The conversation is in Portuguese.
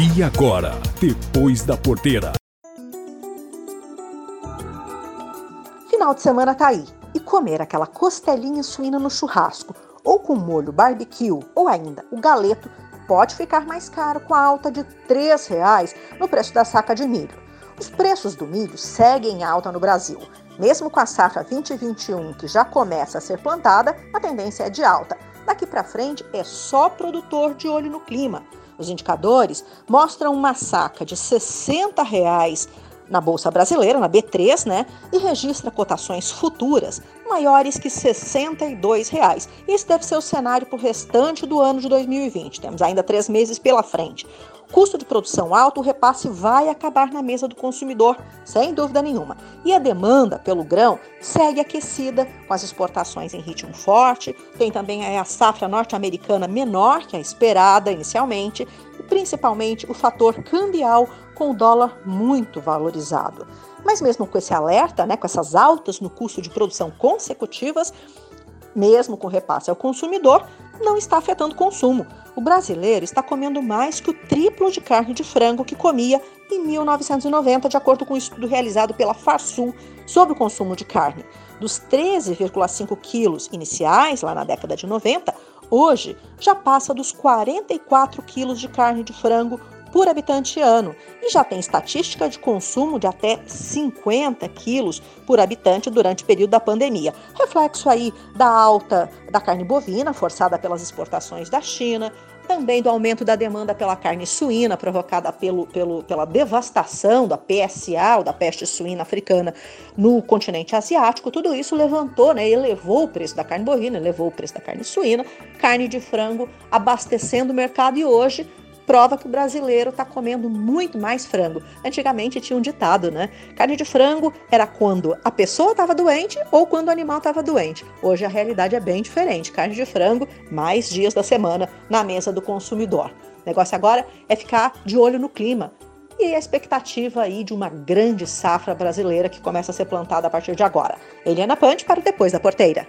E agora, depois da porteira. Final de semana tá aí. E comer aquela costelinha suína no churrasco, ou com molho barbecue, ou ainda o galeto, pode ficar mais caro com a alta de R$ 3,00 no preço da saca de milho. Os preços do milho seguem em alta no Brasil. Mesmo com a safra 2021 que já começa a ser plantada, a tendência é de alta. Daqui para frente é só produtor de olho no clima. Os indicadores mostram uma saca de 60 reais na Bolsa Brasileira, na B3, né? E registra cotações futuras maiores que 62 reais. Esse deve ser o cenário para o restante do ano de 2020. Temos ainda três meses pela frente. Custo de produção alto, o repasse vai acabar na mesa do consumidor, sem dúvida nenhuma. E a demanda pelo grão segue aquecida, com as exportações em ritmo forte. Tem também a safra norte-americana menor que a esperada inicialmente, e principalmente o fator cambial com o dólar muito valorizado. Mas mesmo com esse alerta, né, com essas altas no custo de produção consecutivas, mesmo com repasse ao consumidor, não está afetando o consumo. O brasileiro está comendo mais que o triplo de carne de frango que comia em 1990, de acordo com um estudo realizado pela Farsul sobre o consumo de carne. Dos 13,5 quilos iniciais, lá na década de 90, hoje já passa dos 44 quilos de carne de frango por habitante ano e já tem estatística de consumo de até 50 quilos por habitante durante o período da pandemia. Reflexo aí da alta da carne bovina, forçada pelas exportações da China, também do aumento da demanda pela carne suína, provocada pelo, pelo, pela devastação da PSA, ou da peste suína africana, no continente asiático. Tudo isso levantou, né, elevou o preço da carne bovina, elevou o preço da carne suína, carne de frango abastecendo o mercado e hoje prova que o brasileiro está comendo muito mais frango. Antigamente tinha um ditado, né? Carne de frango era quando a pessoa estava doente ou quando o animal estava doente. Hoje a realidade é bem diferente. Carne de frango, mais dias da semana na mesa do consumidor. O negócio agora é ficar de olho no clima e a expectativa aí de uma grande safra brasileira que começa a ser plantada a partir de agora. Eliana Pante para o Depois da Porteira.